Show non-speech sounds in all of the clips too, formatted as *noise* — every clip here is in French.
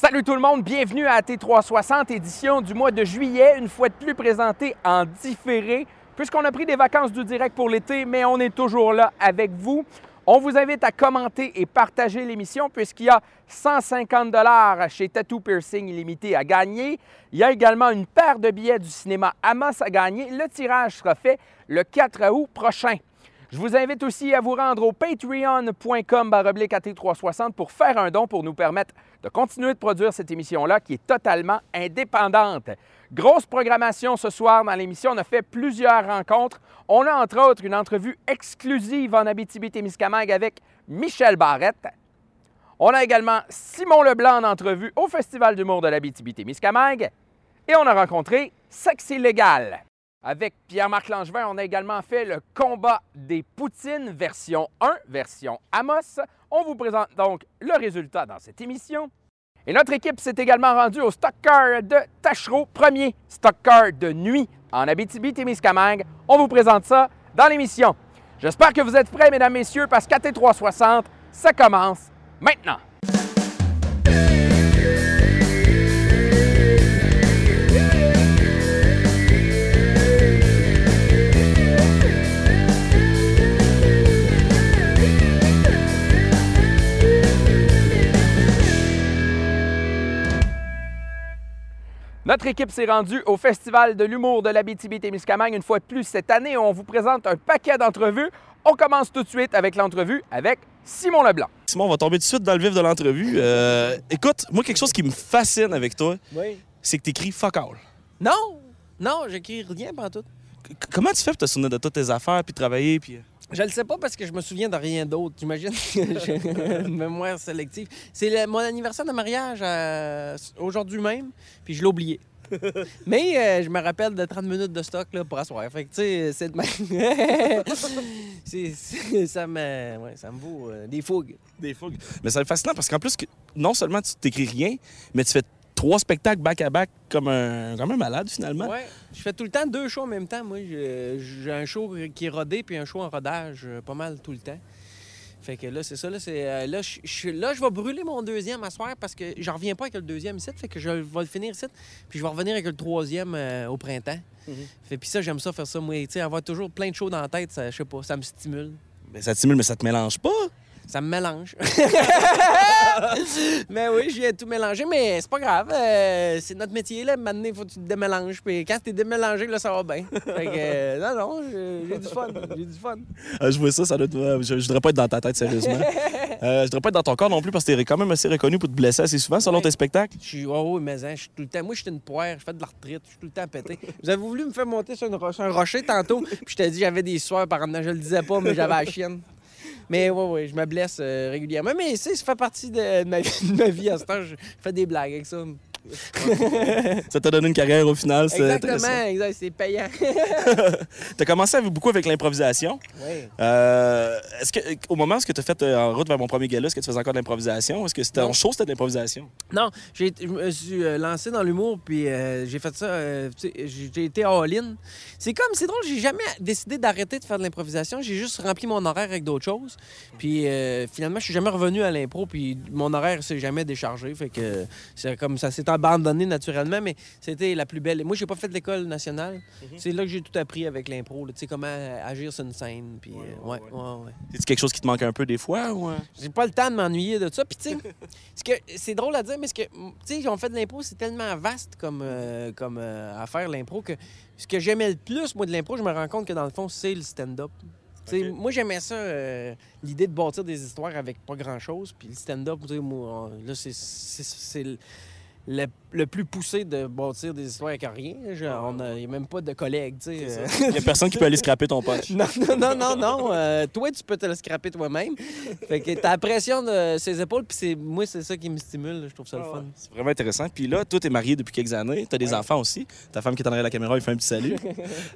Salut tout le monde, bienvenue à T360, édition du mois de juillet, une fois de plus présentée en différé, puisqu'on a pris des vacances du direct pour l'été, mais on est toujours là avec vous. On vous invite à commenter et partager l'émission puisqu'il y a 150 dollars chez Tattoo Piercing Illimité à gagner. Il y a également une paire de billets du cinéma Amos à gagner. Le tirage sera fait le 4 août prochain. Je vous invite aussi à vous rendre au patreon.com AT360 pour faire un don pour nous permettre de continuer de produire cette émission-là qui est totalement indépendante. Grosse programmation ce soir dans l'émission. On a fait plusieurs rencontres. On a entre autres une entrevue exclusive en Abitibi-Témiscamingue avec Michel Barrette. On a également Simon Leblanc en entrevue au Festival d'humour de l'Abitibi-Témiscamingue. Et on a rencontré Sexy Légal. Avec Pierre-Marc Langevin, on a également fait le combat des Poutines version 1, version Amos. On vous présente donc le résultat dans cette émission. Et notre équipe s'est également rendue au Stock Car de Tachereau, premier Stock Car de nuit en Abitibi-Témiscamingue. On vous présente ça dans l'émission. J'espère que vous êtes prêts, mesdames, messieurs, parce qu'AT 360, ça commence maintenant. Notre équipe s'est rendue au Festival de l'humour de l'Abitibi-Témiscamingue une fois de plus cette année. On vous présente un paquet d'entrevues. On commence tout de suite avec l'entrevue avec Simon Leblanc. Simon, on va tomber tout de suite dans le vif de l'entrevue. Euh, écoute, moi, quelque chose qui me fascine avec toi, Oui. c'est que tu écris fuck all. Non! Non, j'écris rien pendant tout. C- comment tu fais pour te souvenir de toutes tes affaires, puis travailler, puis... Je le sais pas parce que je me souviens de rien d'autre. J'imagine que *laughs* j'ai une mémoire sélective. C'est mon anniversaire de mariage euh, aujourd'hui même, puis je l'ai oublié. *laughs* Mais euh, je me rappelle de 30 minutes de stock là, pour asseoir. Fait que, tu sais, c'est de *laughs* ça, me, ouais, ça me vaut euh, des fougues. Des fougues. Mais c'est fascinant parce qu'en plus, que non seulement tu t'écris rien, mais tu fais trois spectacles back-à-back comme un, comme un malade, finalement. Ouais, je fais tout le temps deux shows en même temps. Moi, j'ai un show qui est rodé puis un show en rodage euh, pas mal tout le temps. Fait que là, c'est ça. Là, c'est, euh, là, je, je- là, je vais brûler mon deuxième à soir parce que j'en reviens pas avec le deuxième ici. Fait que je vais le finir ici. Puis je vais revenir avec le troisième euh, au printemps. Mhm. Fait puis ça, j'aime ça faire ça. Moi, tu sais, avoir toujours plein de shows dans la tête, ça, je sais pas, ça me stimule. Mais ça te stimule, mais ça te mélange pas? Ça me mélange. *laughs* mais oui, je viens tout mélanger, mais c'est pas grave. euh, c'est notre métier, là. Maintenant, il faut que tu te démélanges. Puis quand t'es démélangé, là, ça va bien. Fait que, euh, non, non, j'ai j'ai du fun. J'ai du fun. Euh, je vois ça, ça doit être... je, je voudrais pas être dans ta tête, sérieusement. *laughs* Euh, je voudrais pas être dans ton corps non plus parce que t'es quand même assez reconnu pour te blesser assez souvent selon Ouais. tes spectacles. Je suis, oh, oui, mais hein, je suis tout le temps. Moi, je suis une poire, je fais de la retraite, je suis tout le temps pété. Vous avez voulu me faire monter sur, une ro- sur un rocher tantôt, puis je t'ai dit j'avais des sueurs par dedans. Je le disais pas, mais j'avais la chienne. Mais oui, oui, je me blesse euh, régulièrement. Mais ça fait partie de ma vie, *laughs* de ma vie à ce temps. Je fais des blagues avec ça. *laughs* Ça t'a donné une carrière au final, c'est. Exactement, exact, c'est payant. *laughs* T'as commencé avec- beaucoup avec l'improvisation. oui. Euh, est-ce que, au moment où tu as fait euh, en route vers mon premier gala, est-ce que tu faisais encore de l'improvisation? Est-ce que c'était en show, c'était de l'improvisation? Non, j'ai, je me suis euh, lancé dans l'humour, puis euh, j'ai fait ça. tu j'ai, été all-in. C'est comme, c'est drôle, j'ai jamais décidé d'arrêter de faire de l'improvisation. J'ai juste rempli mon horaire avec d'autres choses. Puis finalement, je suis jamais revenu à l'impro, puis mon horaire s'est jamais déchargé. Fait que c'est comme ça s'est abandonné naturellement, mais c'était la plus belle. Moi, j'ai pas fait de l'école nationale. C'est là que j'ai tout appris avec l'impro. Tu sais, comment agir sur une scène. Puis, euh, ouais, ouais, ouais. C'est quelque chose qui te manque un peu des fois? Ou... euh? J'ai pas le temps de m'ennuyer de ça. Puis, tu sais, *laughs* c'est drôle à dire, mais ce que, tu sais, on fait de l'impro, c'est tellement vaste comme, euh, comme euh, à faire l'impro que ce que j'aimais le plus, moi, de l'impro, je me rends compte que dans le fond, c'est le stand-up. Tu sais, Ok. Moi, j'aimais ça, euh, l'idée de bâtir des histoires avec pas grand-chose. Puis le stand-up, là, c'est- c'est le, plus poussé de bâtir des histoires avec rien. Genre, on a- Il n'y a même pas de collègues, tu sais. Il y a personne qui peut aller scraper ton punch. *laughs* Non, non, non, non, non. Euh, toi, tu peux te le scraper toi-même. Fait que t'as la pression de ses épaules, puis c'est moi, c'est ça qui me stimule. Je trouve ça le fun. C'est vraiment intéressant. Puis là, toi, t'es marié depuis quelques années. T'as des enfants aussi. Ta femme qui est en arrière de la caméra, il fait un petit salut. *laughs*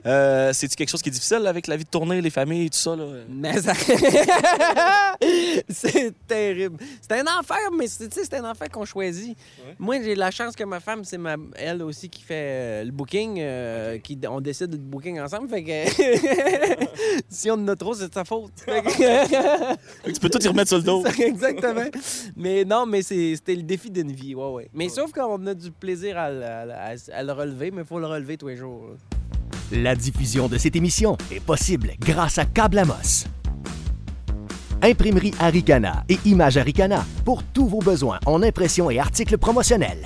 Euh, C'est-tu quelque chose qui est difficile là, avec la vie de tournée, les familles, tout ça? Là? Mais ça- *laughs* c'est terrible. C'est un enfer, mais c'est tu sais, c'est un enfer qu'on choisit. Ouais. Moi, j'ai la chance que ma femme, c'est ma, elle aussi qui fait euh, le booking. euh, qui, on décide de booking ensemble. Fait que *laughs* si on en a trop, c'est de sa faute. Fait *laughs* que- Fait que tu peux tout y remettre sur le dos. Exactement. Mais non, mais c'est- c'était le défi d'une vie. Ouais, ouais. Mais sauf qu'on a du plaisir à, le- à le- à- à le relever, mais il faut le relever tous les jours. là. La diffusion de cette émission est possible grâce à Câble Amos. Imprimerie Aricana et Image Aricana pour tous vos besoins en impression et articles promotionnels.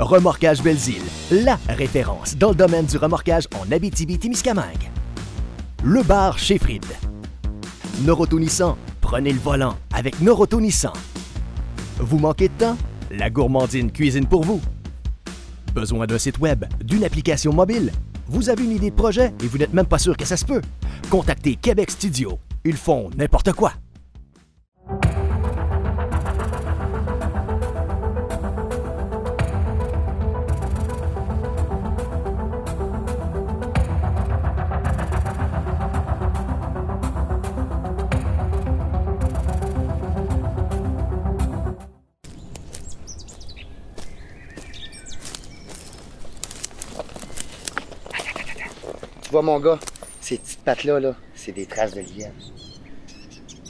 Remorquage Belzile, la référence dans le domaine du remorquage en Abitibi-Témiscamingue. Le bar chez Fried. Prenez le volant avec Noroto. Vous manquez de temps? La gourmandine cuisine pour vous. Besoin d'un site web, d'une application mobile? Vous avez une idée de projet et vous n'êtes même pas sûr que ça se peut? Contactez Québec Studio. Ils font n'importe quoi. Tu vois, mon gars, ces petites pattes-là, là, c'est des traces de lièvre.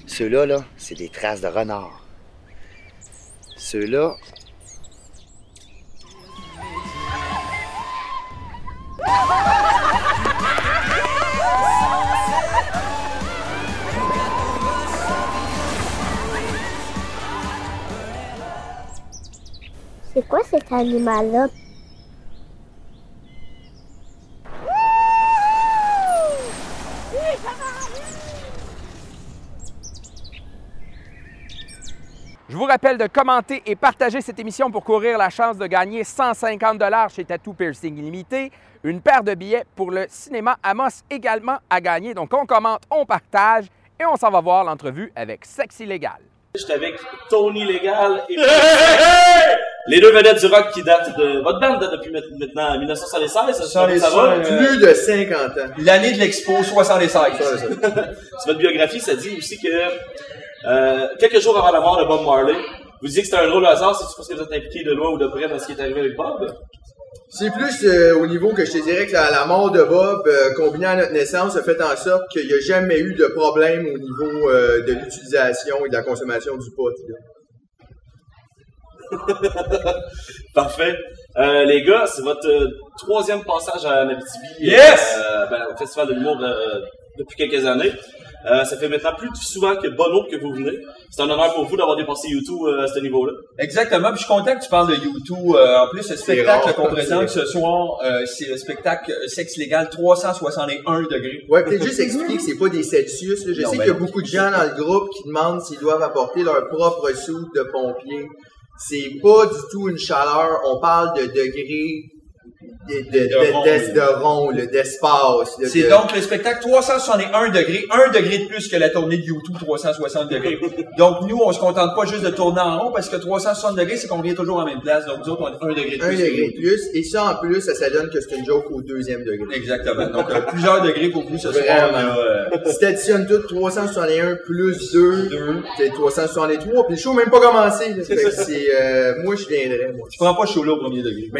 Ceux-là, là, c'est des traces de renard. Ceux-là. C'est quoi cet animal-là? Je vous rappelle de commenter et partager cette émission pour courir la chance de gagner 150 chez Tattoo Piercing Illimité, une paire de billets pour le cinéma Amos également à gagner. Donc on commente, on partage et on s'en va voir l'entrevue avec Sexy Légal. J'étais avec Tony Légal et les deux vedettes du rock qui datent de votre bande date depuis maintenant 1976. Ça, ça va? Plus de 50 ans. L'année de l'expo 76. Sur *laughs* votre biographie, ça dit aussi que euh, quelques jours avant la mort de Bob Marley, vous disiez que c'était un drôle hasard, c'est parce que vous êtes impliqué de loin ou de près dans ce qui est arrivé avec Bob? C'est plus euh, au niveau que je te dirais que la, la mort de Bob, euh, combinée à notre naissance, a fait en sorte qu'il n'y a jamais eu de problème au niveau euh, de l'utilisation et de la consommation du pot. *laughs* Parfait. Les gars, c'est votre troisième passage à Nabitibi. Yes! Ben, au Festival de l'humour depuis quelques années. Euh, ça fait maintenant plus souvent que Bono que vous venez. C'est un honneur pour vous d'avoir dépassé YouTube euh, à ce niveau-là. Exactement. Puis je suis content que tu parles de YouTube. Euh, en plus, le spectacle qu'on c'est présente ce soir, euh, c'est le spectacle Sexe légal 361 degrés. Ouais, peut-être juste expliquer que c'est pas des Celsius. là. Je Non, sais ben qu'il y a beaucoup de gens dans le groupe qui demandent s'ils doivent apporter leur propre soude de pompier. C'est pas du tout une chaleur. On parle de degrés de, de, d'espace. C'est donc le spectacle 361 degrés, un degré de plus que la tournée de YouTube 360 degrés. *laughs* donc nous, on se contente pas juste de tourner en rond parce que 360 degrés, c'est qu'on vient toujours en même place. Donc nous autres, on a un degré de plus. que degré de plus. Et ça, en plus, ça, ça donne que c'est une joke au deuxième degré. Exactement. Donc euh, plusieurs degrés pour vous ce soir. Euh, Si t'additionnes tout 361 plus 2, c'est 363, puis le show n'a même pas commencé. euh, moi, je viendrais, moi. tu prends pas chaud là au premier degré.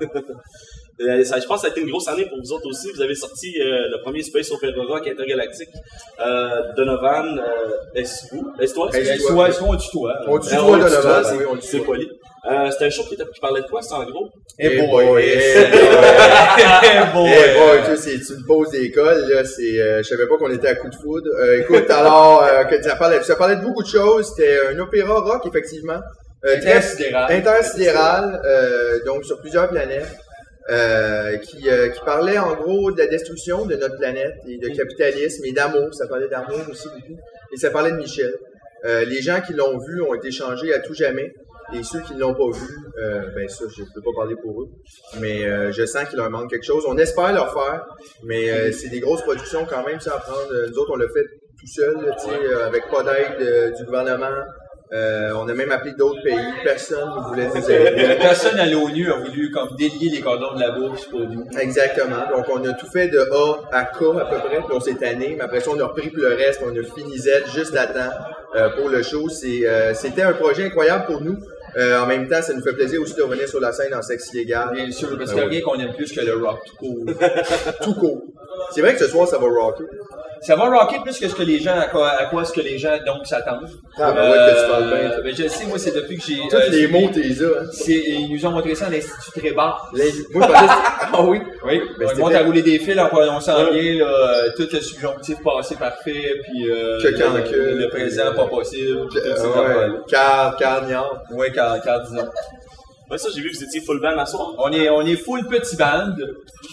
*laughs* Euh, ça, je pense que ça a été une grosse année pour vous autres aussi. Vous avez sorti euh, le premier Space Opera Rock intergalactique. Euh, Donovan, euh, est-ce vous? Est-ce toi? Est-ce Est-ce toi, est-ce qu'on tutoie? on tutoie on le Donovan, tutoie, oui, on c'est poli. Euh, c'était un show qui, qui parlait de quoi, c'est en gros? Eh Eh boy, boy, eh eh boy. Eh boy, tu sais, c'est c'est une pause d'école, là, c'est, euh, je savais pas qu'on était à coup de foudre. Euh, écoute, *laughs* alors, euh, que ça parlait, ça parlait de beaucoup de choses, c'était un opéra rock, effectivement. Euh, Intersidéral. intersidéral, euh, donc sur plusieurs planètes, euh, qui, euh, qui parlait en gros de la destruction de notre planète et de capitalisme et d'amour. Ça parlait d'amour aussi beaucoup. Et ça parlait de Michel. Euh, les gens qui l'ont vu ont été changés à tout jamais. Et ceux qui ne l'ont pas vu, euh, ben ça, je ne peux pas parler pour eux. Mais euh, je sens qu'il leur manque quelque chose. On espère leur faire, mais euh, c'est des grosses productions quand même, ça à prendre. Nous autres, on l'a fait tout seul, là, tu sais, avec pas d'aide du gouvernement. Euh, on a même appelé d'autres pays. Personne ne voulait nous aider. *laughs* Personne à l'ONU a voulu comme délier les cordons de la bourse pour nous. Exactement. Donc, on a tout fait de A à K à peu près, on s'est tanné. Mais après ça, on a repris pour le reste, on a fini Z juste à temps euh, pour le show. C'est, euh, c'était un projet incroyable pour nous. Euh, en même temps, ça nous fait plaisir aussi de revenir sur la scène en sexe illégal. Bien sûr, parce Ben qu'il n'y a rien qu'on aime plus que le rock tout court. *laughs* Tout court. C'est vrai que ce soir, ça va rocker. Ça va rocker plus que ce que les gens, à quoi, à quoi ce que les gens donc s'attendent. Ah, ben ouais, que tu parles bien. ben, je le sais, moi, c'est depuis que j'ai. Tous euh, les mots, t'es là. hein. c'est- Ils nous ont montré ça à l'Institut Trébar. Les- Moi, je pensais que c'était- Ah oui? Oui, Ben, on c'était monte à rouler des fils en prononçant bien, là, euh, tout le subjonctif passé parfait, puis euh, Que quand le, que- le présent pas possible. puis toutes ces Euh, affaires-là. ouais. Car, carniard. Ouais, Ouais, ça, j'ai vu que vous étiez full band à soir. On est, on est full petit band.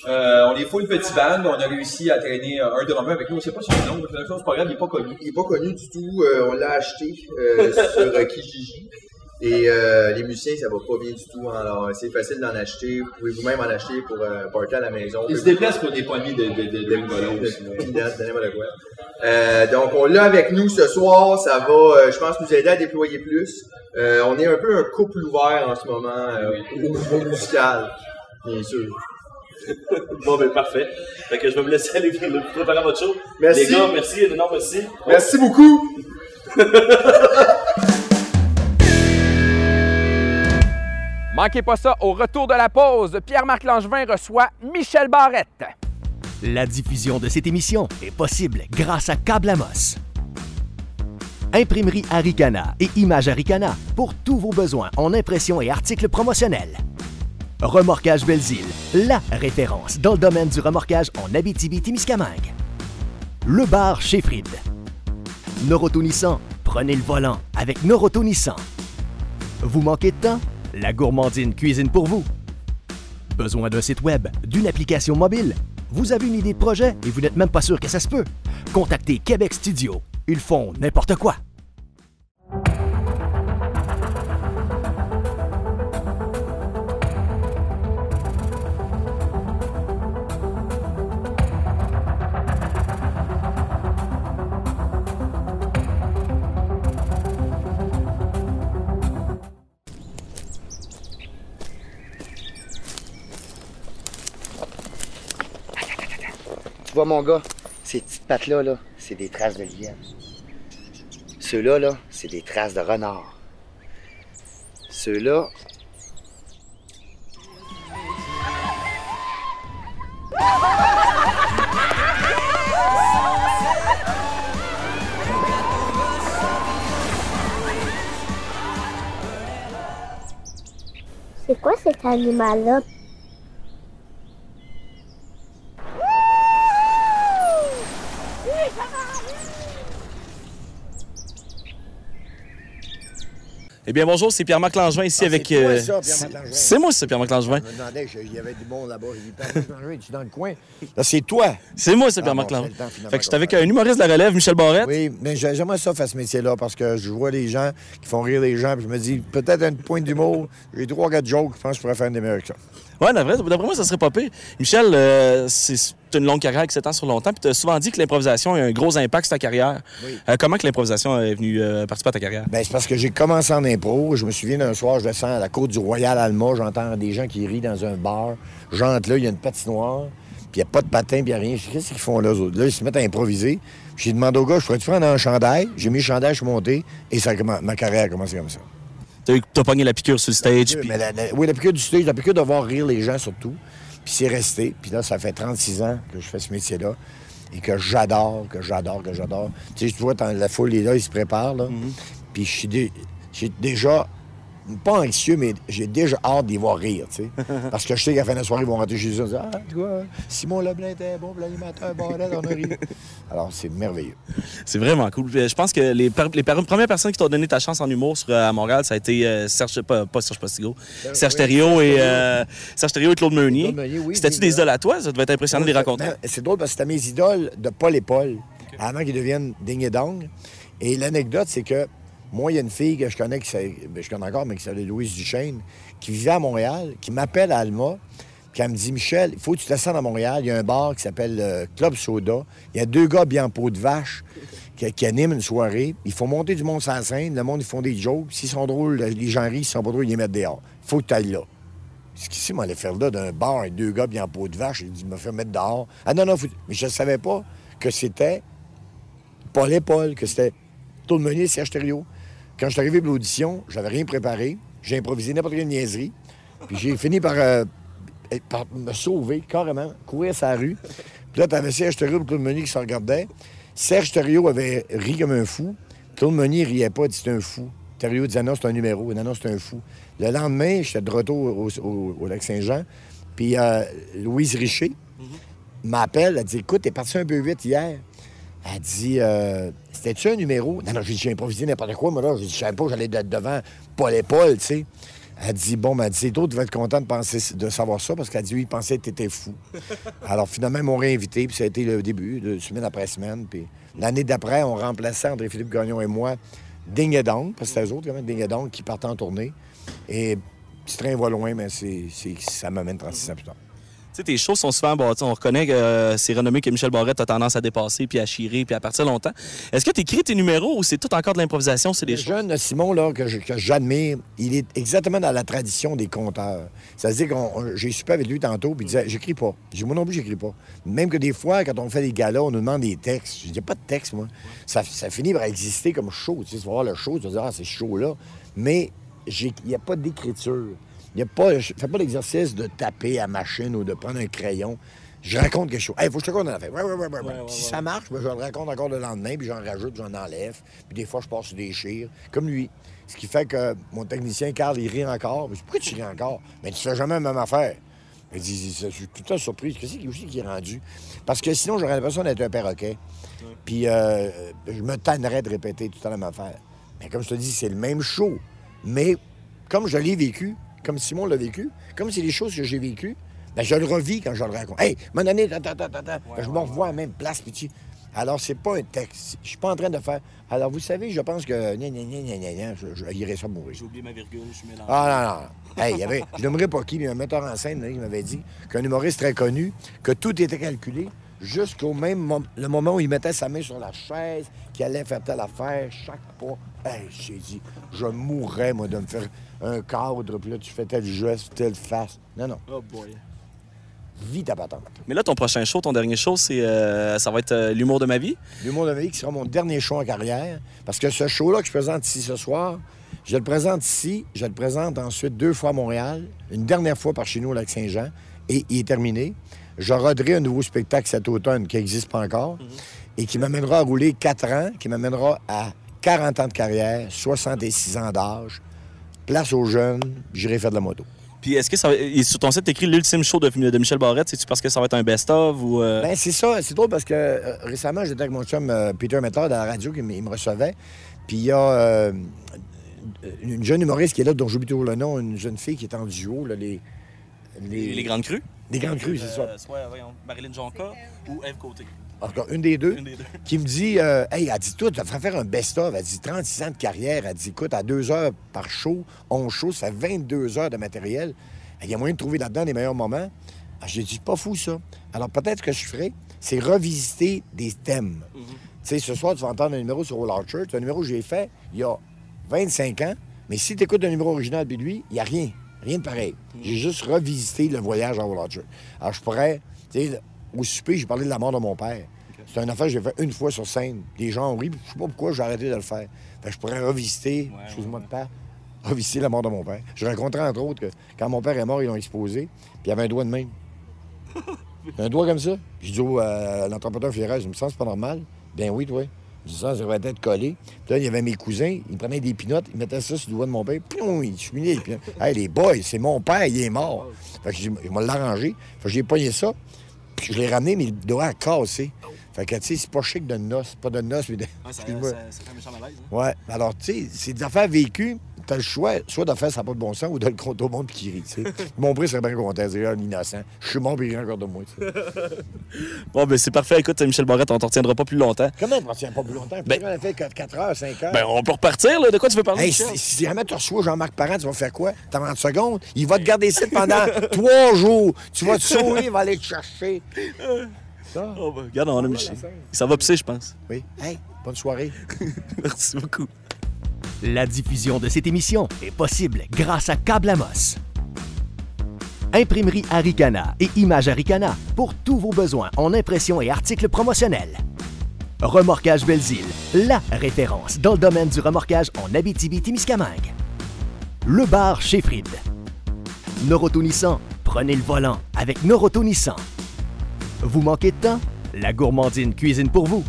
Euh, on est full petit band. On a réussi à traîner euh, un drummer avec nous. On sait pas son nom. mais C'est pas grave, il est pas connu. Il est pas connu du tout. euh, on l'a acheté euh, *laughs* sur Kijiji. Et euh, les musiciens, ça va pas bien du tout. hein. Alors, c'est facile d'en acheter. Vous pouvez vous-même en acheter pour euh, à la maison? Il se déplace pour des poignées de, de, de, de, quoi. Euh, donc, on l'a avec nous ce soir. Ça va, euh, je pense, nous aider à déployer plus. On est un peu un couple ouvert en ce moment au niveau musical, bien sûr. *laughs* Bon, ben, parfait. Fait que je vais me laisser aller préparer votre show. Merci. Les gars, merci, énorme merci. Merci beaucoup. *laughs* Manquez pas ça, au retour de la pause, Pierre-Marc Langevin reçoit Michel Barrette. La diffusion de cette émission est possible grâce à Câble. Imprimerie Aricana et Image Aricana pour tous vos besoins en impression et articles promotionnels. Remorquage Belzile, la référence dans le domaine du remorquage en Abitibi-Témiscamingue. Le bar chez Fried. Prenez le volant avec Noroto Nissan. Vous manquez de temps? La gourmandine cuisine pour vous. Besoin d'un site web, d'une application mobile? Vous avez une idée de projet et vous n'êtes même pas sûr que ça se peut? Contactez Québec Studio. Ils font n'importe quoi. Vois, mon gars, ces petites pattes-là, là, c'est des traces de lièvre. Ceux-là, là, c'est des traces de renard. Ceux-là. C'est quoi cet animal-là? Eh bien, bonjour, c'est Pierre-Marc Langevin ici Ah, avec. c'est euh, Pierre-Marc c'est- Langevin. C'est moi, ça, Pierre-Marc Langevin. Je me demandais, il y avait du monde là-bas. J'ai dit, Pierre-Marc Langevin, es-tu dans le coin? Là, c'est toi. C'est moi, Ah, Pierre-Marc Langevin. c'est temps, finalement, Fait que je suis qu'on avec un humoriste de la relève, Michel Barrette. Oui, mais j'ai- j'aimerais ça faire ce métier-là parce que je vois les gens qui font rire les gens, puis je me dis, peut-être une pointe d'humour, j'ai trois, quatre jokes, je pense que je pourrais faire une ça. Ouais, d'après, d'après moi, ça serait pas pire. Michel, euh, c'est une longue carrière qui s'étend sur longtemps, puis tu as souvent dit que l'improvisation a un gros impact sur ta carrière. Oui. Euh, comment que l'improvisation est venue euh, participer à ta carrière? Ben, c'est parce que j'ai commencé en impro. Je me souviens d'un soir, je descends à la côte du Royal Alma, j'entends des gens qui rient dans un bar. J'entre là, il y a une patinoire, puis il n'y a pas de patin, puis il n'y a rien. Je dis, Qu'est-ce qu'ils font là, autres? Là, ils se mettent à improviser. J'ai demandé au gars, je pourrais-tu prendre un chandail? J'ai mis le chandail, je suis monté, et ça, ma carrière a commencé comme ça. T'as pogné la piqûre sur le stage, Mais la- la- oui, la piqûre du stage, la piqûre de voir rire les gens surtout. Puis c'est resté. Puis là, ça fait 36 ans que je fais ce métier-là et que j'adore, que j'adore, que j'adore. Tu sais, tu vois, la foule est là, ils se préparent, là. Puis je suis dé- j'ai déjà, pas anxieux, mais j'ai déjà hâte d'y voir rire, tu sais. *laughs* Parce que je sais qu'à la fin de la soirée, ils vont rentrer chez eux et dire Ah, tu vois, Simon Leblanc était bon, puis l'animateur Barrette, on a ri. *laughs* Alors, c'est merveilleux. c'est vraiment cool. Je pense que les, les premières personnes qui t'ont donné ta chance en humour sur, euh, à Montréal, ça a été euh, Serge, pas, pas Serge Postigo, Serge oui, Thériault et, Serge euh, Serge Thériault et Claude Meunier. Claude Meunier, oui, C'était-tu des idoles à toi? Ça devait être impressionnant de les rencontrer. Non, C'est drôle parce que c'était mes idoles de Paul et Paul, avant qu'ils deviennent ding et dong. Et l'anecdote, c'est que moi, il y a une fille que je connais, ben, je connais encore, mais qui s'appelle Louise Duchesne, qui vivait à Montréal, qui m'appelle à Alma, puis elle me dit Michel, il faut que tu descendes à Montréal. Il y a un bar qui s'appelle euh, Club Soda. Il y a deux gars bien en peau de vache qui, animent une soirée. Il faut monter du monde la scène. Le monde, ils font des jokes. S'ils sont drôles, les gens rient. S'ils sont pas drôles, ils les mettent dehors. Il faut que tu ailles là. Ce qui m'allait faire là d'un bar avec deux gars bien en peau de vache, il me fait mettre dehors. Ah non, non, mais je ne savais pas que c'était Paul et Paul, que c'était Claude Meunier, Serge Thériault. Quand je suis arrivé pour l'audition, j'avais rien préparé. j'ai improvisé n'importe quelle niaiserie. Puis j'ai fini par, euh, par me sauver carrément, courir sa rue. Puis là, t'avais Serge Thériault et Claude Meunier qui se regardaient. Serge Thériault avait ri comme un fou. Claude Meunier riait pas, il dit c'est un fou. Thériault disait non, c'est un numéro. Non, non, c'est un fou. Le lendemain, j'étais de retour au, au- au lac Saint-Jean. Puis euh, Louise Richer m'appelle. Elle dit Écoute, t'es parti un peu vite hier. Elle dit euh, C'était-tu un numéro? Non, non, j'ai dit J'ai improvisé n'importe quoi, moi là. J'ai dit Je savais pas que j'allais être devant Paul et Paul, tu sais. Elle dit Bon, ben, elle dit, tu vas être content de, penser, de savoir ça parce qu'elle dit Oui, il pensait que t'étais fou. *laughs* Alors finalement, ils m'ont réinvité, puis ça a été le début, de semaine après semaine. Puis l'année d'après, on remplaçait André-Philippe Gagnon et moi Ding et Dong, parce que c'était eux autres, quand même, Ding et Dong, qui partaient en tournée. Et petit train va loin, mais c'est, c'est- ça m'amène 36 ans plus tard. Tu sais, tes shows sont souvent bâtis. On reconnaît que euh, c'est renommé que Michel Barrette a tendance à dépasser puis à chirer puis à partir longtemps. Est-ce que tu écris tes numéros ou c'est tout encore de l'improvisation? C'est des Le choses? jeune Simon, là, que, j'admire, il est exactement dans la tradition des conteurs. C'est-à-dire que j'ai super avec lui tantôt, puis il disait J'écris pas. J'ai Moi non plus, j'écris pas. Même que des fois, quand on fait des galas, on nous demande des textes. Je dis pas de texte, moi. Ça, ça finit par exister comme show. Tu sais, tu vas voir le show, tu vas dire Ah, c'est chaud-là. Mais j'ai- il n'y a pas d'écriture. Il y a pas, je fais pas l'exercice de taper à machine ou de prendre un crayon. Je raconte quelque chose. Il faut que je te raconte une affaire. Ouais, ouais, ouais, ouais, ouais. si ça marche, ben, je le raconte encore le lendemain, puis j'en rajoute, j'en enlève. Puis des fois, je passe sur des chires, comme lui. Ce qui fait que mon technicien, Carl, il rit encore. Je dis, pourquoi tu ris encore? Mais tu fais jamais la même affaire. Il dit, je suis tout le temps surpris. Qu'est-ce qui qui est rendu? Parce que sinon, j'aurais l'impression d'être un perroquet. Puis euh, je me tannerais de répéter tout le temps la même affaire. Mais comme je te dis, c'est le même show. Mais comme je l'ai vécu, comme Simon l'a vécu, comme c'est des choses que j'ai vécues, ben, je le revis quand je le raconte. Hey, mon année, ta, ta, ta. Ben, je me revois à la même place, petit. Alors, c'est pas un texte. Je suis pas en train de faire. Alors, vous savez, je pense que. Gna, gna, gna, je, je irais ça mourir. J'ai oublié ma virgule, je suis mélangé. Ah non, non. Hey, il y avait, je n'aimerais pas qui, mais un metteur en scène là, qui m'avait dit qu'un humoriste très connu, que tout était calculé jusqu'au même mom- le moment où il mettait sa main sur la chaise, qu'il allait faire telle affaire, chaque pas. Hey, j'ai dit, je mourrais, moi, de me faire un cadre, puis là, tu fais tel geste, telle face. Non, non. Oh boy. Vis ta patente. Mais là, ton prochain show, ton dernier show, c'est, euh, ça va être euh, L'humour de ma vie? L'humour de ma vie qui sera mon dernier show en carrière. Parce que ce show-là que je présente ici ce soir, je le présente ici, je le présente ensuite deux fois à Montréal, une dernière fois par chez nous au Lac-Saint-Jean, et il est terminé. Je roderai un nouveau spectacle cet automne qui n'existe pas encore et qui m'amènera à rouler quatre ans, qui m'amènera à 40 ans de carrière, 66 ans d'âge, place aux jeunes, j'irai faire de la moto. Puis est-ce que ça sur ton site, t'écris l'ultime show de, de Michel Barrette? C'est-tu parce que ça va être un best-of ou... euh, Ben, c'est ça. C'est drôle parce que euh, récemment, j'étais avec mon chum euh, Peter Mettard à la radio qui me recevait. Puis il y a euh, une jeune humoriste qui est là, dont j'oublie toujours le nom, une jeune fille qui est en duo, là, les, les, les Grandes Crues? Les Grandes Crues, c'est ça. Soit, voyons, Marilyn Jonca ou Eve Côté. Encore une des deux, Une des deux. qui me dit euh, Hey, elle dit, toi, tu devrais faire un best-of. Elle dit 36 ans de carrière. Elle dit, écoute, à deux heures par show, 11 shows, ça fait 22 heures de matériel. Il y a moyen de trouver là-dedans les meilleurs moments. Ah, J'ai dit, pas fou, ça. Alors, peut-être que je ferais, c'est revisiter des thèmes. Tu sais, ce soir, tu vas entendre un numéro sur Archer. C'est un numéro que j'ai fait il y a 25 ans. Mais si tu écoutes un numéro original puis lui, il n'y a rien. Rien de pareil. J'ai juste revisité le voyage à All Archer. Alors, je pourrais, tu sais, au souper, j'ai parlé de la mort de mon père. C'est une affaire que j'ai fait une fois sur scène. Les gens ont ri, puis je sais pas pourquoi j'ai arrêté de le faire. Fait que je pourrais revisiter, excuse-moi de père, revisiter la mort de mon père. Je raconterai entre autres que quand mon père est mort, ils l'ont exposé, puis il avait un doigt de même. *laughs* un doigt comme ça. Puis je dis au, euh, l'entrepreneur fédéral, je me sens c'est pas normal. Ben oui, toi. Je dis ça, ça devrait être collé. Puis là, il y avait mes cousins, ils prenaient des pinottes, ils mettaient ça sur le doigt de mon père, puis ils cheminaient les pinottes. Hey, les boys, c'est mon père, il est mort. Fait que j'ai- m'a l'arrangé. Fait que j'ai pogné ça, puis je l'ai ramené, mais le doigt a cassé. Fait que, tu sais, c'est pas chic de noces, pas de noces, mais de... *laughs* Excuse-moi. fait un méchant malaise. hein? Ouais, alors, tu sais, c'est des affaires vécues. T'as le choix, soit de faire ça pas de bon sens ou de le compter au monde qu'il rit. *laughs* Mon prix serait bien content, c'est un innocent. Je suis mort rit encore de moi. *laughs* Bon, ben c'est parfait. Écoute, Michel Barrette, on t'en retiendra pas plus longtemps. Comment on tient pas plus longtemps? Ben- on a fait 4 heures, 5 heures? Ben, on peut repartir, là. De quoi tu veux parler, Hey, si, si jamais tu reçois Jean-Marc Parent, tu vas faire quoi? 30 secondes? Il va te garder ici pendant *laughs* 3 jours. Tu vas te sauver, il va aller te chercher. Ça? Oh, ben, regarde, on a Michel. Ça va pisser, je pense. Oui. Hey, bonne soirée. Merci beaucoup. La diffusion de cette émission est possible grâce à Câble Amos. Imprimerie Aricana et Image Aricana pour tous vos besoins en impression et articles promotionnels. Remorquage Belzile, la référence dans le domaine du remorquage en Abitibi-Témiscamingue. le bar chez Fried. Noroto prenez le volant avec Noroto. Vous manquez de temps? La gourmandine cuisine pour vous.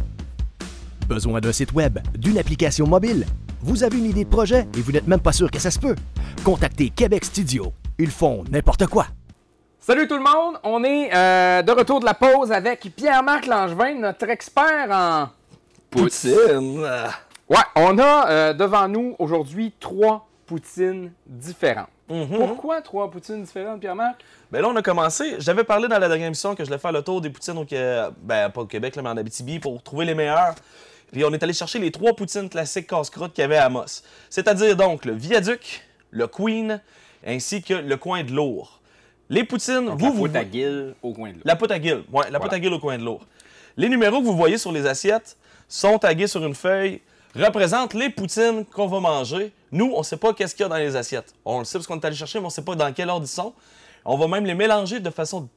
Besoin d'un site web, d'une application mobile? Vous avez une idée de projet et vous n'êtes même pas sûr que ça se peut? Contactez Québec Studio. Ils font n'importe quoi. Salut tout le monde, on est euh, de retour de la pause avec Pierre-Marc Langevin, notre expert en Poutine. Ouais, on a euh, devant nous aujourd'hui trois poutines différentes. Pourquoi trois poutines différentes, Pierre-Marc? Ben là, on a commencé. J'avais parlé dans la dernière émission que je voulais faire le tour des poutines au Québec, ben pas au Québec, là, mais en Abitibi pour trouver les meilleurs. Puis on est allé chercher les trois poutines classiques casse-croûte qu'il y avait à Amos. C'est-à-dire donc le Viaduc, le Queen, ainsi que le coin de l'Our. Les poutines, Donc, vous, la vous. poute à guille au coin de l'eau. La poute à guille. Ouais, la poute à guille au coin de l'Our. Les numéros que vous voyez sur les assiettes sont tagués sur une feuille, représentent les poutines qu'on va manger. Nous, on ne sait pas qu'est-ce qu'il y a dans les assiettes. On le sait parce qu'on est allé chercher, mais on ne sait pas dans quel ordre ils sont. On va même les mélanger de façon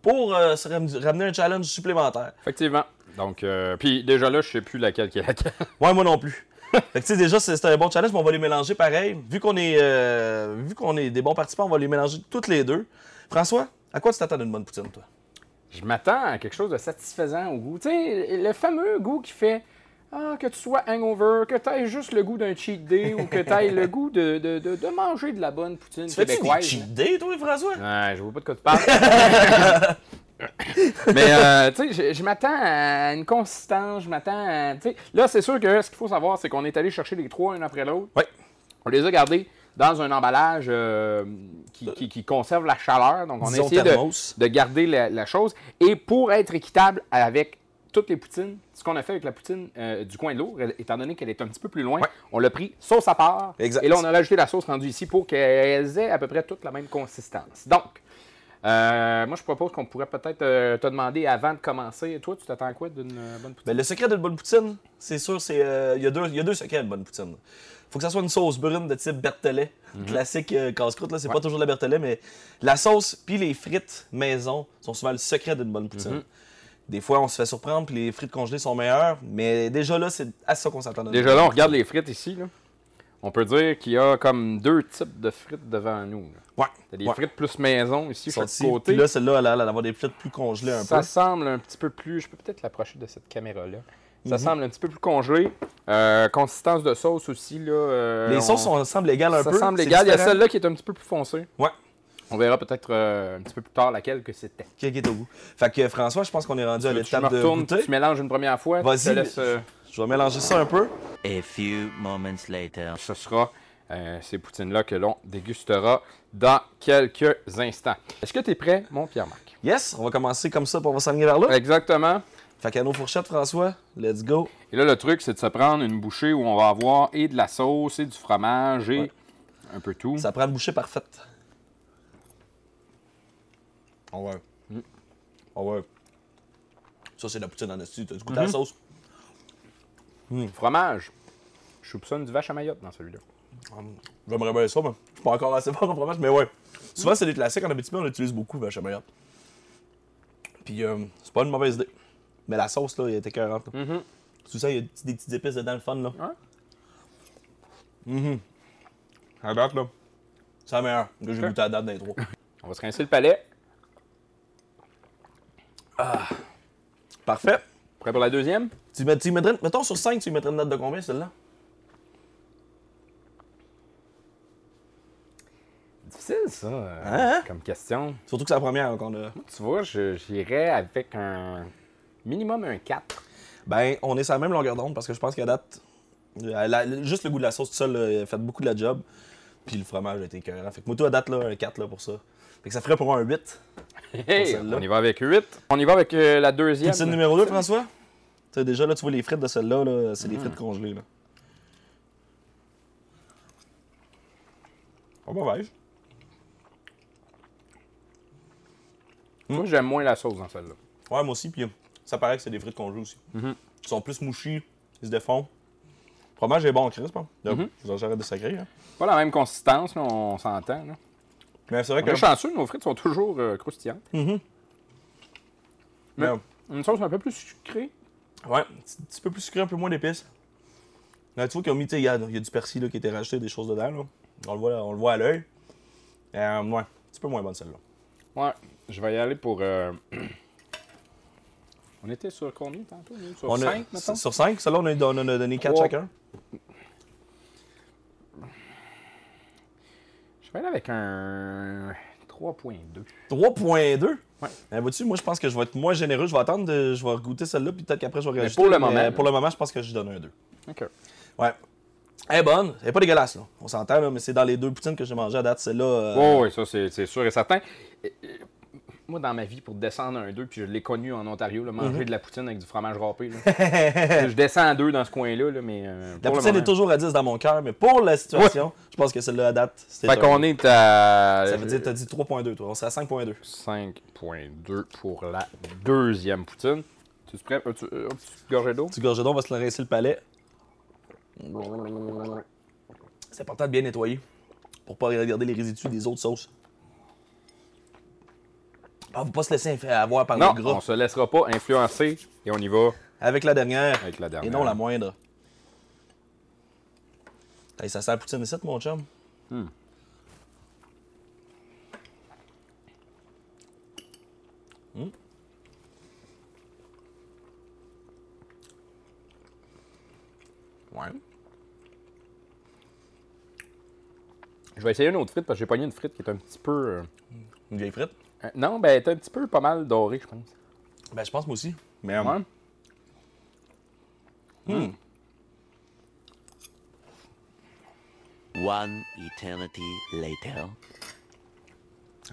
pour euh, se ramener un challenge supplémentaire. Effectivement. Donc, euh, puis déjà là, je sais plus laquelle qui est laquelle. *laughs* Ouais, moi non plus. fait que tu sais, déjà, c'est un bon challenge, mais on va les mélanger pareil. Vu qu'on est, euh, vu qu'on est des bons participants, on va les mélanger toutes les deux. François, à quoi tu t'attends d'une bonne poutine, toi? Je m'attends à quelque chose de satisfaisant au goût. Tu sais, le fameux goût qui fait ah, que tu sois hangover, que tu aies juste le goût d'un cheat day ou que tu aies le goût de, de, de, de manger de la bonne poutine Tu fais-tu des québécoise. cheat days, toi, François? Ouais, je vois pas de quoi tu parles. *laughs* Mais, euh, tu sais, je, je m'attends à une consistance, je m'attends à. Là, c'est sûr que ce qu'il faut savoir, c'est qu'on est allé chercher les trois un après l'autre. Ouais. On les a gardés dans un emballage euh, qui, qui- qui conserve la chaleur. Donc, on a essayé de, garder la, la chose. Et pour être équitable avec toutes les poutines, ce qu'on a fait avec la poutine euh, du coin de l'eau, étant donné qu'elle est un petit peu plus loin, Ouais. on l'a pris sauce à part. Exact. Et là, on a rajouté la sauce rendue ici pour qu'elles aient à peu près toute la même consistance. Donc, euh, moi, je propose qu'on pourrait peut-être euh, te demander avant de commencer. Toi, tu t'attends à quoi d'une euh, bonne poutine? Ben, le secret d'une bonne poutine, c'est sûr, c'est euh, il y, a deux- y a deux secrets d'une bonne poutine. faut que ça soit une sauce brune de type Berthelet, classique euh, casse-croûte. là. C'est pas toujours la Berthelet, mais la sauce puis les frites maison sont souvent le secret d'une bonne poutine. Des fois, on se fait surprendre puis les frites congelées sont meilleures, mais déjà là, c'est à ça qu'on s'attend. Déjà là, on regarde les frites ici. là. On peut dire qu'il y a comme deux types de frites devant nous. là. Ouais. T'as des ouais. frites plus maison ici, chaque ici. côté. Puis là, celle-là, elle a l'air d'avoir des frites plus congelées un ça peu. semble un petit peu plus. Je peux peut-être l'approcher de cette caméra-là. Ça Mhm. semble un petit peu plus congelé. Euh, consistance de sauce aussi. Là, euh, Les on- sauces sont- semblent égales un ça peu. semble c'est égal. Il y a celle-là qui est un petit peu plus foncée. Ouais. On verra peut-être euh, un petit peu plus tard laquelle que c'était. Qui est au goût. Fait que François, je pense qu'on est rendu à Tu l'étape me de goûter? tu mélanges une première fois. Vas-y, euh, Je vais mélanger ça un peu. A few moments later. ce sera euh, ces poutines-là que l'on dégustera dans quelques instants. Est-ce que tu es prêt, mon Pierre-Marc? Yes, on va commencer comme ça pour on va s'aligner vers là. Exactement. Fait qu'à nos fourchettes, François, let's go. Et là, le truc, c'est de se prendre une bouchée où on va avoir et de la sauce et du fromage et Ouais. un peu tout. Ça prend une bouchée parfaite. Oh ouais. Mm. Oh ouais. Ça, c'est de la poutine en esti. T'as-tu goûté Mhm. la sauce? Fromage. Je soupçonne du vache à Mayotte dans celui-là. J'aimerais bien ça, mais je suis pas encore assez fort en fromage, mais ouais. Souvent, c'est des classiques en Abitibi, on utilise beaucoup vache à Mayotte. Puis, euh, c'est pas une mauvaise idée. Mais la sauce, là, elle était écœurante. là. Mhm. Tout ça, il y a des petits- des petites épices dedans, le fun, là. Ouais. Mhm. À date, là, c'est la meilleure que j'ai goûté à date des trois. *laughs* On va se rincer le palais. Parfait. Prêt pour la deuxième? Tu, mets- tu y mettrais, mettons sur 5, tu mettrais une note de combien, celle-là? Difficile, ça, euh, Hein? comme question. Surtout que c'est la première qu'on a. Tu vois, j'irais avec un minimum un 4. Ben, on est sur la même longueur d'onde parce que je pense qu'à date, euh, la- juste le goût de la sauce tout seul, là, il a fait beaucoup de la job. Puis le fromage a été écœurant. Fait que moi, tout à date, là, un 4 là, pour ça. Fait que ça ferait pour un 8. Hey, celle-là. on y va avec 8. On y va avec euh, la deuxième. Poutine numéro 2, François? Tu sais, déjà, là, tu vois les frites de celle-là, là, c'est Mm. des frites congelées. Là. Pas mauvaise. Moi, j'aime moins la sauce dans celle-là. Ouais, moi aussi. Puis ça paraît que c'est des frites congelées aussi. Mhm. Ils sont plus mouchis, ils se défont. Le fromage est bon, crisp. Hein? Mhm. En j'arrête de sacrer. Hein? Pas la même consistance, là, on s'entend. Mais c'est vrai On que. est chanceux, nos frites sont toujours euh, croustillantes. Mhm. Mais- Une sauce un peu plus sucrée. ouais, un petit- peu plus sucré, un peu moins d'épices. Là, tu vois qu'ils ont mis, il y, y a du persil là, qui a été rajouté, des choses dedans. Là. On le voit, on le voit à l'œil. Euh, ouais, un petit peu moins bonne celle-là. Ouais, je vais y aller pour. euh, *clears throat* On était sur combien tantôt? Sur On a- 5, mettons? Sur 5, celle-là, on on en a donné 4 Trois. chacun. Je vais aller avec un 3.2. 3.2? Ouais. Ben, vois-tu, moi, je pense que je vais être moins généreux. Je vais attendre, de- je vais goûter celle-là, puis peut-être qu'après, je vais Mais rajouter. pour le mais moment- Pour le moment, je pense que je donne un 2. OK. Ouais. Elle est bonne. Elle est pas dégueulasse, là. On s'entend, là, mais c'est dans les deux poutines que j'ai mangé à date. Celle-là. euh, Oh, oui, ça, c'est c'est sûr et certain. Moi, dans ma vie, pour descendre un 2, puis je l'ai connu en Ontario, là, manger Mhm. de la poutine avec du fromage râpé. là. *laughs* je descends à 2 dans ce coin-là, là, mais. euh, La poutine moment- est toujours à 10 dans mon cœur, mais pour la situation, je pense que celle-là à date. Fait qu'on est à. Ça veut dire que t'as dit 3.2, toi. On serait à 5.2. 5.2 pour la deuxième poutine. Tu es prêt? As-tu euh, un petit gorgée d'eau? Petit gorgée d'eau, on va se le rincer le palais. C'est important de bien nettoyer pour pas regarder les résidus des autres sauces. Ah, faut pas se laisser avoir par Non, le gras. on se laissera pas influencer et on y va Avec la dernière. avec la Et dernière. non la moindre. Hey, ça sent la poutine ici, mon chum. Hmm. Ouais. Je vais essayer une autre frite parce que j'ai pogné une frite qui est un petit peu. euh, Une vieille frite? Euh, non, ben, elle est un petit peu pas mal dorée, je pense. Ben, je pense moi aussi. Mais, euh, Ouais. hmm. One eternity later.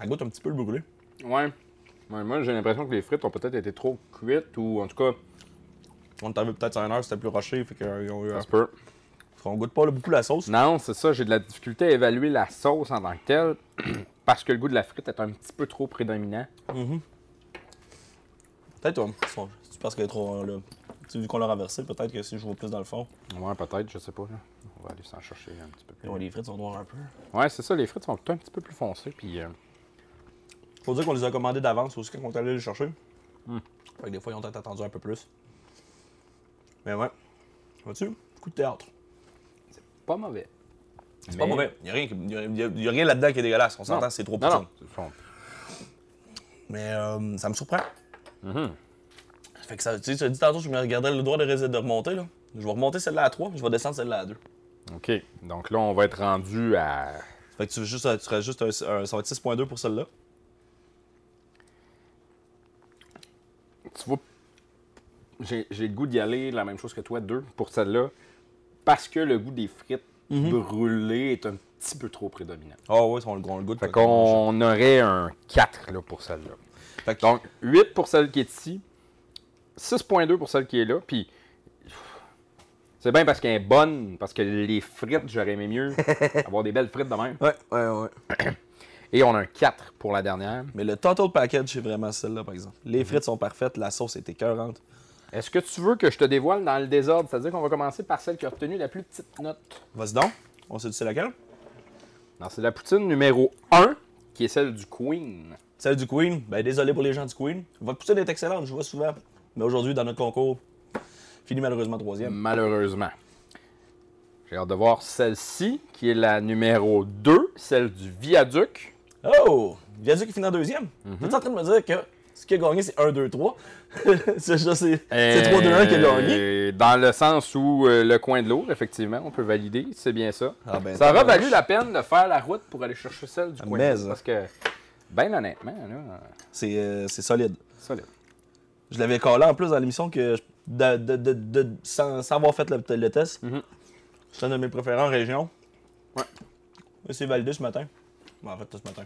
Elle goûte un petit peu le brûlé. Ouais. Ouais, moi, j'ai l'impression que les frites ont peut-être été trop cuites ou en tout cas, On arrivé peut-être à une heure, c'était plus rushé, fait qu'ils ont eu. ça se peut. On goûte pas là, beaucoup la sauce. Non, c'est ça, j'ai de la difficulté à évaluer la sauce en tant que telle parce que le goût de la frite est un petit peu trop prédominant. Peut-être, toi. C'est parce qu'elle est trop. Là, vu qu'on l'a renversé, peut-être que si je vois plus dans le fond. Ouais, peut-être, je sais pas. là. On va aller s'en chercher un petit peu plus. Ouais, les frites sont noires un peu. Ouais, c'est ça, les frites sont un petit peu plus foncées. Puis, euh, Faut dire qu'on les a commandées d'avance aussi quand on est allé les chercher. Hmm. Fait que des fois, ils ont peut-être attendu un peu plus. Mais ouais. Vois-tu? Coup de théâtre. pas mauvais. C'est pas mauvais. Il n'y a, rien qui- y a- rien là-dedans qui est dégueulasse. On s'entend, c'est trop fond. Mais euh, ça me surprend. Mhm. Fait que ça, tu sais, tu as dit tantôt, je me regardais le droit de, rés- de remonter. Là. Je vais remonter celle-là à 3, je vais descendre celle-là à 2. OK. Donc là, on va être rendu à. Fait que tu, veux juste, tu juste un, un- ça va être 6.2 pour celle-là. Tu vois, j'ai j'ai le goût d'y aller la même chose que toi, deux, pour celle-là, parce que le goût des frites brûlées est un petit peu trop prédominant. Ah ouais, on le, on le goûte. Fait qu'on aurait un 4 là, pour celle-là. Que- Donc, 8 pour celle qui est ici, 6.2 pour celle qui est là, puis c'est bien parce qu'elle est bonne, parce que les frites, j'aurais aimé mieux *laughs* avoir des belles frites de même. Ouais, ouais, ouais. *clears throat* Et on a un 4 pour la dernière. Mais le total package, c'est vraiment celle-là, par exemple. Les frites sont parfaites, la sauce est écœurante. Est-ce que tu veux que je te dévoile dans le désordre? C'est-à-dire qu'on va commencer par celle qui a obtenu la plus petite note. Vas-y donc. On sait, sais laquelle? Non, c'est la poutine numéro 1, qui est celle du Queen. Celle du Queen? Ben, désolé pour les gens du Queen. Votre poutine est excellente, je vois souvent. Mais aujourd'hui, dans notre concours, fini malheureusement troisième. Malheureusement. J'ai hâte de voir celle-ci, qui est la numéro 2, celle du Viaduc. Oh! Viaduc est fini en deuxième. Tu es en train de me dire que ce qui a gagné, c'est 1, 2, 3. c'est ça, c'est c'est 3, 2, 1 qui a gagné. Euh, Dans le sens où euh, le coin de l'eau, effectivement, on peut valider, c'est bien ça. Ah ben, ça aura tabarnak. valu la peine de faire la route pour aller chercher celle du coin Mais, de l'eau. Parce que, ben honnêtement, là, C'est euh, c'est solide. solide. Je l'avais collé en plus dans l'émission que je- de, de- de- de- sans, sans avoir fait le, le test. Mhm. C'est un de mes préférés en région. Ouais. C'est validé ce matin. Bon, en fait, ce matin.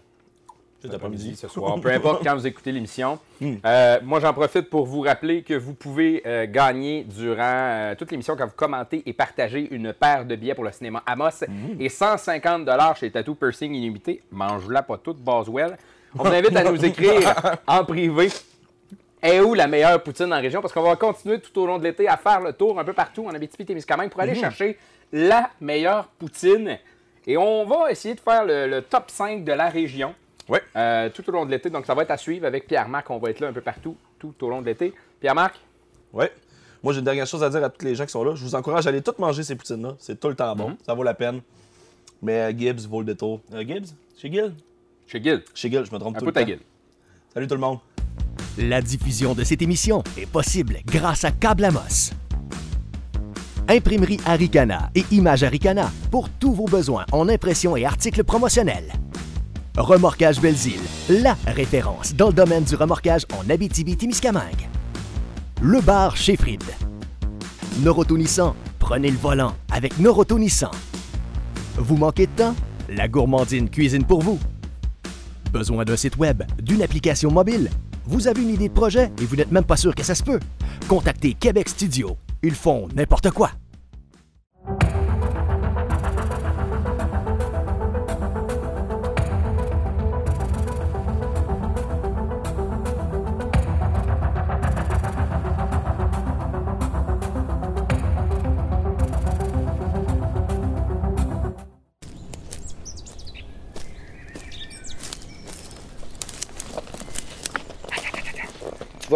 Cet après-midi. ce *laughs* soir, peu importe quand vous écoutez l'émission. Hmm. Euh, moi, j'en profite pour vous rappeler que vous pouvez euh, gagner durant euh, toute l'émission quand vous commentez et partagez une paire de billets pour le cinéma Amos Hmm. et 150 chez Tattoo Piercing Illimité. Mange-la pas toute, Boswell. On vous invite à nous *laughs* écrire en privé. Est où la meilleure poutine en région? Parce qu'on va continuer tout au long de l'été à faire le tour un peu partout en Abitibi-Témiscamingue pour aller chercher la meilleure poutine. Et on va essayer de faire le, le top 5 de la région Ouais. euh, tout au long de l'été. Donc, ça va être à suivre avec Pierre-Marc. On va être là un peu partout tout au long de l'été. Pierre-Marc, Ouais. Moi, j'ai une dernière chose à dire à tous les gens qui sont là. Je vous encourage à aller toutes manger ces poutines-là. C'est tout le temps bon. Ça vaut la peine. Mais euh, Gibbs vaut le détour. Euh, Gibbs? Chez Gill? Chez Gill. Chez Gill, je me trompe Un tout peu le ta temps. Gill. Salut tout le monde. La diffusion de cette émission est possible grâce à Câble Amos. Imprimerie Aricana et Image Aricana pour tous vos besoins en impression et articles promotionnels. Remorquage Belzile, la référence dans le domaine du remorquage en Abitibi-Témiscamingue. Le bar chez Fried. Prenez le volant avec Noroto. Vous manquez de temps? La gourmandine cuisine pour vous. Besoin d'un site web, d'une application mobile? Vous avez une idée de projet et vous n'êtes même pas sûr que ça se peut? Contactez Québec Studio. Ils font n'importe quoi.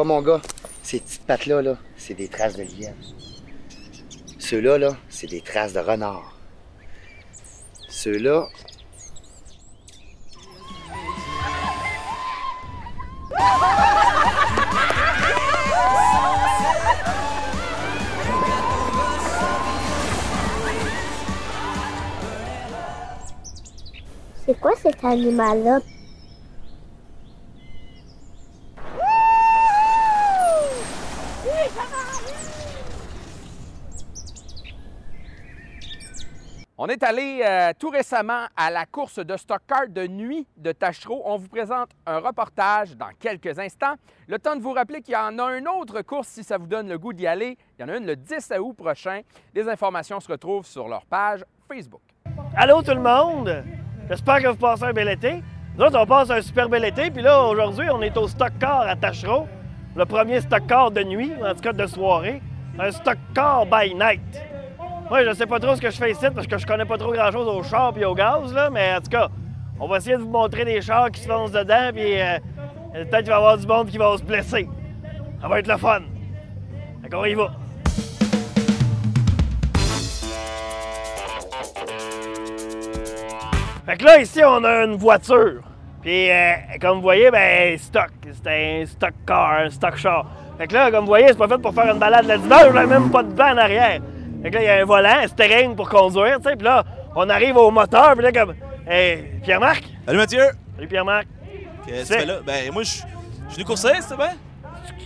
Mon gars, ces petites pattes-là, là, c'est des traces de lièvre. Ceux-là, là, c'est des traces de renard. Ceux-là. C'est quoi cet animal-là? On est allé euh, tout récemment à la course de stock car de nuit de Tachereau. On vous présente un reportage dans quelques instants. Le temps de vous rappeler qu'il y en a une autre course si ça vous donne le goût d'y aller. Il y en a une le 10 août prochain. Les informations se retrouvent sur leur page Facebook. Allô tout le monde! J'espère que vous passez un bel été. Nous autres, on passe un super bel été, puis là, aujourd'hui, on est au Stock Car à Tachereau. Le premier Stock Car de nuit, en tout cas de soirée. Un Stock Car by night. Moi, je sais pas trop ce que je fais ici, parce que je connais pas trop grand-chose au char et au gaz, là, mais en tout cas, on va essayer de vous montrer des chars qui se foncent dedans, puis euh, peut-être qu'il va y avoir du monde qui va se blesser. Ça va être le fun. Qu'on y va. Fait que là, ici, on a une voiture. Puis, euh, comme vous voyez, ben, stock. C'est un stock car, un stock char. Fait que là, comme vous voyez, c'est pas fait pour faire une balade le dimanche, a même pas de banc en arrière. Fait que là, il y a un volant, un steering pour conduire, tu sais. Puis là, on arrive au moteur, puis là, comme. Hey, Pierre-Marc? Salut Mathieu! Salut Pierre-Marc. Qu'est-ce que tu fais? là? Ben, moi, je je suis venu courser, c'est bien?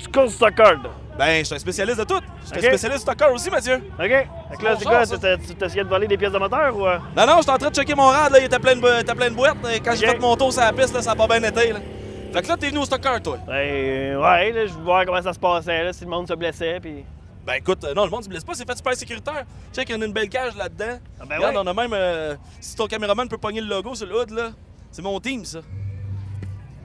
Tu courses stock car, là. Ben, je suis un spécialiste de tout. Je suis un spécialiste de stock car aussi, Mathieu. OK? Fait que là, c'est quoi? Tu tu t'essayais de voler des pièces de moteur ou. euh? Non, non, j'étais en train de checker mon rad, là, il était plein de, était plein de boîtes. Et Quand j'ai Ok. fait mon tour sur la piste, là, ça a pas bien été. Là. Fait que là, t'es venu au stock car, toi. Ben, ouais, là, je veux voir comment ça se passait, là, si le monde se blessait, puis. Ben écoute, euh, non, le monde se blesse pas, c'est fait super sécuritaire. Check, il y en a une belle cage là-dedans. Ah ben Regarde, ouais. on a même. euh, si ton caméraman peut pogner le logo sur le hood, là, c'est mon team, ça.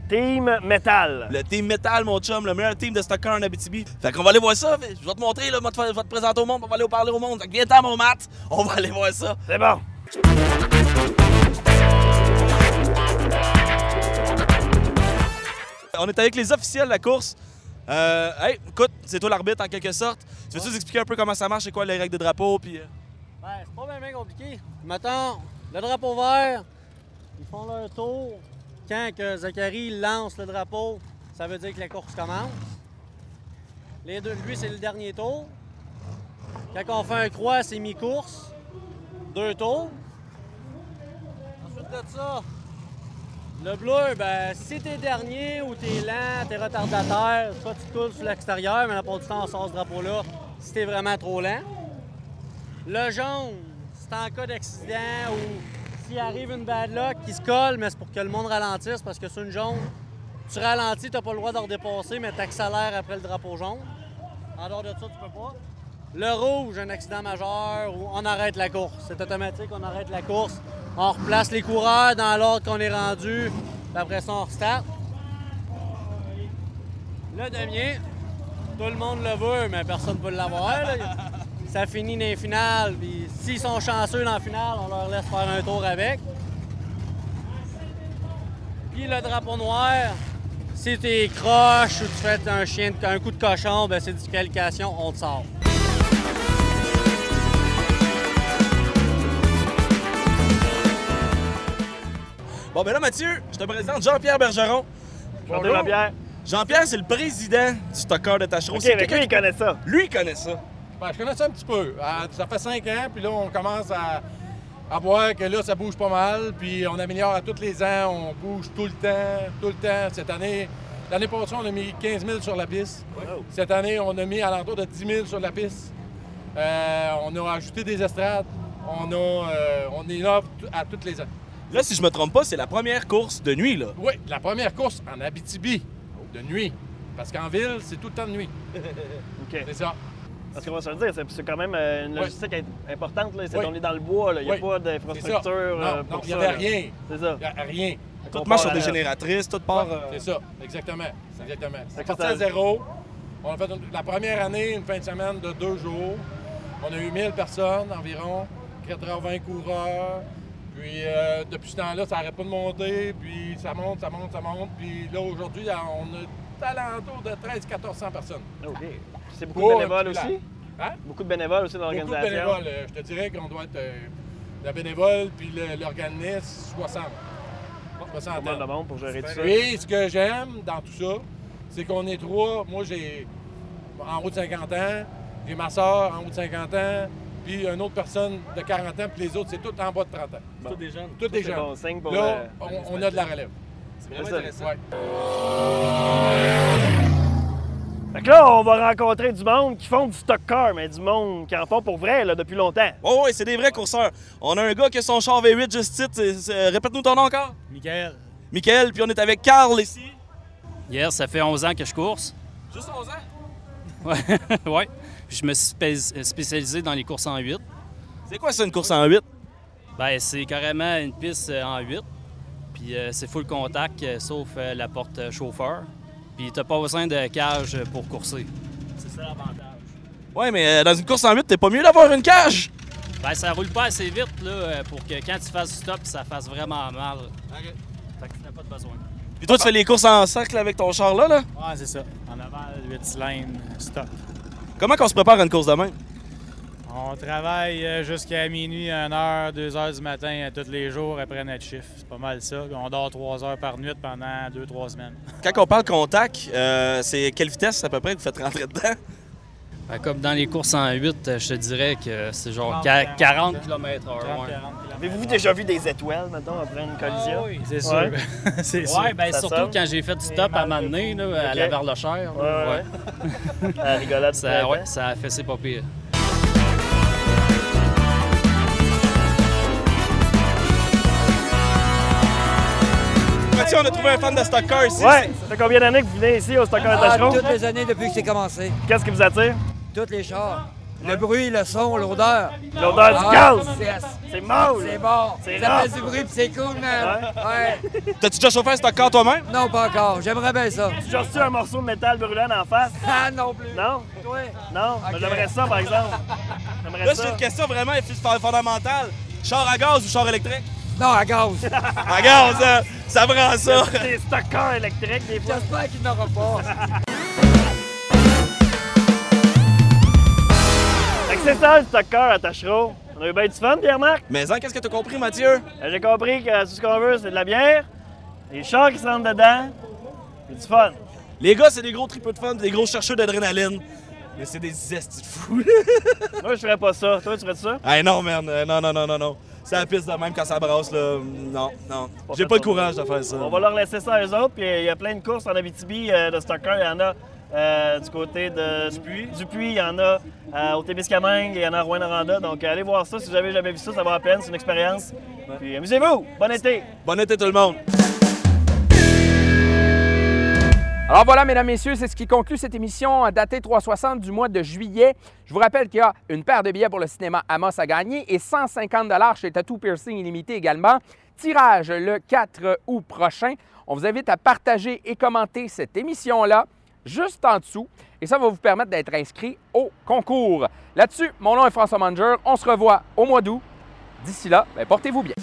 Team Metal. Le team Metal, mon chum, le meilleur team de stock car en Abitibi. Fait qu'on va aller voir ça. Je vais te montrer, là, je vais te, faire- je vais te présenter au monde, on va aller parler au monde. Fait que viens-t'en, mon mat, on va aller voir ça. C'est bon. On est avec les officiels de la course. Euh, hey, écoute, c'est toi l'arbitre en quelque sorte. Tu veux-tu nous expliquer un peu comment ça marche, c'est quoi les règles de drapeau, puis... Ben, c'est pas bien, bien compliqué. Mettons, le drapeau vert, ils font leur tour. Quand que Zachary lance le drapeau, ça veut dire que la course commence. Les deux, lui, c'est le dernier tour. Quand on fait un croix, c'est mi-course. Deux tours. Ensuite de ça, le bleu, ben, si t'es dernier ou t'es lent, t'es retardataire, soit tu coules sur l'extérieur, mais la plupart du temps, on sort ce drapeau-là si t'es vraiment trop lent. Le jaune, c'est en cas d'accident ou s'il arrive une bad luck qui se colle, mais c'est pour que le monde ralentisse parce que sur une jaune, tu ralentis, t'as pas le droit de redépasser, mais t'accélères après le drapeau jaune. En dehors de ça, tu peux pas. Le rouge, un accident majeur ou on arrête la course. C'est automatique, on arrête la course. On replace les coureurs dans l'ordre qu'on est rendu. Après ça, on restart. Le damier, tout le monde le veut, mais personne ne peut l'avoir. Ça finit les finales. S'ils sont chanceux dans la finale, on leur laisse faire un tour avec. Puis le drapeau noir, si t'es croche ou tu fais un chien, un coup de cochon, ben c'est disqualification, on te sort. Bon, ben là, Mathieu, je te présente Jean-Pierre Bergeron. Bonjour, Jean-Pierre. Jean-Pierre, c'est le président du stockeur de Tachereau. OK, quelqu'un lui, il qui- connaît ça. Lui, il connaît ça. Ben, je connais ça un petit peu. Ah, ça fait cinq ans, puis là, on commence à, à voir que là, ça bouge pas mal, puis on améliore à tous les ans, on bouge tout le temps, tout le temps. Cette année, l'année passée, on a mis 15 000 sur la piste. Cette année, on a mis à l'entour de 10 000 sur la piste. Euh, on a ajouté des estrades. On, a, euh, on est là t- à tous les ans. Là, si je me trompe pas, c'est la première course de nuit, là. Oui, la première course en Abitibi, de nuit. Parce qu'en ville, c'est tout le temps de nuit. *laughs* OK. C'est ça. Parce qu'on va se le dire, c'est- quand même euh, une logistique im- importante. Là. C'est Oui. on est dans le bois, là. il n'y a Oui. pas d'infrastructure euh, Non, pour il n'y avait rien. C'est ça. Il y a rien. Tout On marche part sur des génératrices, tout part. Ouais, euh, C'est ça, exactement. Exactement. C'est parti à zéro. On a fait une- la première année, une fin de semaine de deux jours. On a eu 1000 personnes environ, 80 coureurs. Puis euh, depuis ce temps-là, ça n'arrête pas de monter. Puis ça monte, ça monte, ça monte. Puis là, aujourd'hui, on a à l'entour de 1300-1400 personnes. OK. Puis C'est beaucoup de bénévoles aussi? Hein? Beaucoup de bénévoles aussi dans Beaucoup de l'organisation? bénévoles. Euh, Je te dirais qu'on doit être euh, la bénévole puis le- l'organisme 60. 60 Pas mal de monde pour gérer tout ça? Puis, ce que j'aime dans tout ça, c'est qu'on est trois. Moi, j'ai en haut de 50 ans, j'ai ma soeur en haut de 50 ans, puis une autre personne de 40 ans, puis les autres, c'est tout en bas de 30 ans. Tous des jeunes. Tous des c'est jeunes. bon signe pour, Là, euh, on, on a de la relève. C'est vraiment intéressant. Ouais. Fait que là, on va rencontrer du monde qui font du stock car, mais du monde qui en font pour vrai là, depuis longtemps. Oh, oui, c'est des vrais courseurs. On a un gars qui a son char V8 juste titre. c'est- c'est- Répète-nous ton nom encore. Michael. Michael, puis on est avec Carl ici. Hier, ça fait 11 ans que je course. Juste 11 ans? Ouais. *laughs* ouais. Puis je me suis spé- spécialisé dans les courses en 8. C'est quoi ça, une course en 8? Ben, c'est carrément une piste euh, en 8. Puis euh, c'est full contact, euh, sauf euh, la porte euh, chauffeur. Puis t'as pas besoin de cage euh, pour courser. C'est ça l'avantage. Ouais, mais euh, dans une course en 8, t'es pas mieux d'avoir une cage? Ben, ça roule pas assez vite là, euh, pour que quand tu fasses du stop, ça fasse vraiment mal. Fait que t'as pas de besoin. Puis toi, tu fais les courses en cercle avec ton char là, là? Ouais, c'est ça. En avant, 8 cylindres, stop. Comment qu'on se prépare à une course de même? On travaille euh, jusqu'à minuit, 1h, 2h du matin euh, tous les jours après notre chiffre. C'est pas mal ça. On dort 3 heures par nuit pendant 2-3 semaines. Quand on parle contact, euh, c'est quelle vitesse à peu près que vous faites rentrer dedans? Ben, comme dans les courses en 8, euh, je te dirais que c'est genre 40, 40 km/h. Ouais. Avez-vous déjà vu des étoiles, maintenant, après une collision? Ah oui, c'est Ouais. *laughs* sûr. C'est ouais, sûr. ben, Ça surtout sonne. quand j'ai fait du stop à donné, là, à la Verlochère. Ouais, ouais. La rigolade ça, ouais, ça a fait ses pas pire. Mathieu, on a trouvé un fan de stock car ici. Ouais, ça fait combien d'années que vous venez ici au Stockholm Ah, Tachereau? toutes les années depuis que c'est commencé. Qu'est-ce qui vous attire? Toutes les chars. Le bruit, le son, l'odeur. L'odeur du Ah, gaz. c'est- C'est mâle. C'est bon. C'est Ça rare. fait du bruit puis c'est cool, man. Ouais. T'as-tu déjà chauffé un stock car toi-même? Non, pas encore. J'aimerais bien ça. Tu as reçu un morceau de métal brûlant en face? *laughs* Ah, non plus. Non? Toi? Non? Mais J'aimerais ça, par exemple. J'aimerais Là, ça. c'est une question vraiment fondamentale. Char à gaz ou char électrique? Non, à gaz. *laughs* à gaz, hein? ça prend ça. Des stock cars électriques, des fois. J'espère qu'il n'aura pas. *laughs* c'est ça, le stock car à Tachereau. On a eu bien du fun, Pierre-Marc? Mais en qu'est-ce que t'as compris, Mathieu? Euh, J'ai compris que tout ce qu'on veut, c'est de la bière, des chars qui se rentrent dedans, et du fun. Les gars, c'est des gros tripeux de fun, des gros chercheurs d'adrénaline. Mais c'est des estis de fous. *laughs* Moi, je ferais pas ça. Toi, tu ferais ça? hey, non, man. euh, Non, non, non, non, non. C'est la piste de même quand ça brasse, là. Non, non. J'ai pas le courage de faire ça. On va leur laisser ça à eux autres. Puis il y a plein de courses en Abitibi euh, de stock car. Il y en a euh, du côté de Dupuis. Dupuis, il y en a euh, au Témiscamingue, il y en a à Rouyn-Noranda. Donc allez voir ça si vous avez jamais vu ça, ça vaut la peine. C'est une expérience. Puis amusez-vous. Bon été. Bon été tout le monde. Alors voilà, mesdames, messieurs, c'est ce qui conclut cette émission datée 360 du mois de juillet. Je vous rappelle qu'il y a une paire de billets pour le cinéma Amos à gagner et 150 chez Tattoo Piercing Illimité également. Tirage le 4 août prochain. On vous invite à partager et commenter cette émission-là juste en dessous et ça va vous permettre d'être inscrit au concours. Là-dessus, mon nom est François Manger. On se revoit au mois d'août. D'ici là, ben, portez-vous bien.